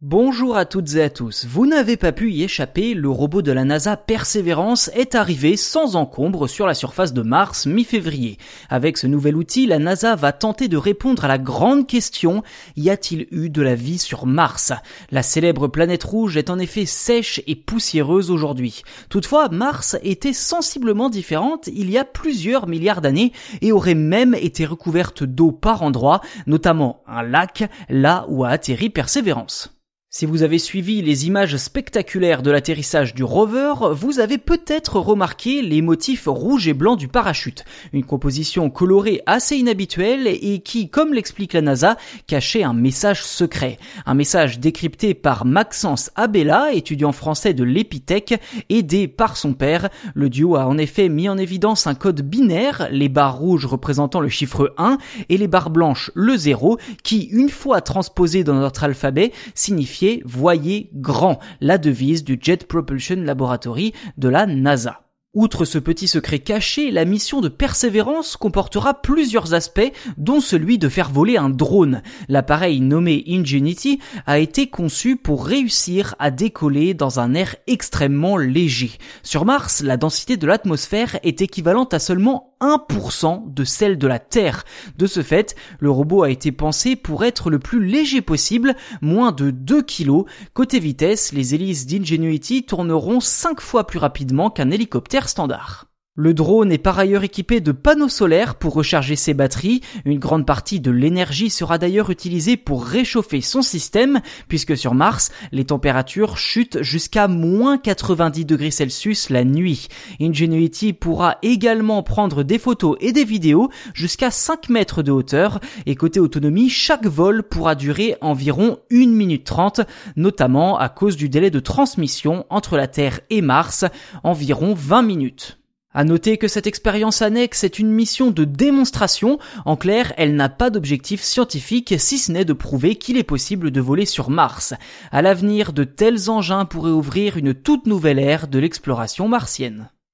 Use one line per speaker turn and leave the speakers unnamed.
Bonjour à toutes et à tous. Vous n'avez pas pu y échapper, le robot de la NASA Perseverance est arrivé sans encombre sur la surface de Mars mi-février. Avec ce nouvel outil, la NASA va tenter de répondre à la grande question, y a-t-il eu de la vie sur Mars? La célèbre planète rouge est en effet sèche et poussiéreuse aujourd'hui. Toutefois, Mars était sensiblement différente il y a plusieurs milliards d'années et aurait même été recouverte d'eau par endroits, notamment un lac, là où a atterri Perseverance. Si vous avez suivi les images spectaculaires de l'atterrissage du rover, vous avez peut-être remarqué les motifs rouges et blancs du parachute, une composition colorée assez inhabituelle et qui, comme l'explique la NASA, cachait un message secret. Un message décrypté par Maxence Abella, étudiant français de l'Epitech, aidé par son père. Le duo a en effet mis en évidence un code binaire, les barres rouges représentant le chiffre 1 et les barres blanches le 0, qui, une fois transposées dans notre alphabet, signifie Voyez grand, la devise du Jet Propulsion Laboratory de la NASA. Outre ce petit secret caché, la mission de Persévérance comportera plusieurs aspects, dont celui de faire voler un drone. L'appareil nommé Ingenuity a été conçu pour réussir à décoller dans un air extrêmement léger. Sur Mars, la densité de l'atmosphère est équivalente à seulement 1% de celle de la Terre. De ce fait, le robot a été pensé pour être le plus léger possible, moins de 2 kg. Côté vitesse, les hélices d'Ingenuity tourneront 5 fois plus rapidement qu'un hélicoptère standard. Le drone est par ailleurs équipé de panneaux solaires pour recharger ses batteries. Une grande partie de l'énergie sera d'ailleurs utilisée pour réchauffer son système, puisque sur Mars, les températures chutent jusqu'à moins 90 degrés Celsius la nuit. Ingenuity pourra également prendre des photos et des vidéos jusqu'à 5 mètres de hauteur. Et côté autonomie, chaque vol pourra durer environ 1 minute 30, notamment à cause du délai de transmission entre la Terre et Mars, environ 20 minutes. À noter que cette expérience annexe est une mission de démonstration. En clair, elle n'a pas d'objectif scientifique si ce n'est de prouver qu'il est possible de voler sur Mars. À l'avenir, de tels engins pourraient ouvrir une toute nouvelle ère de l'exploration martienne.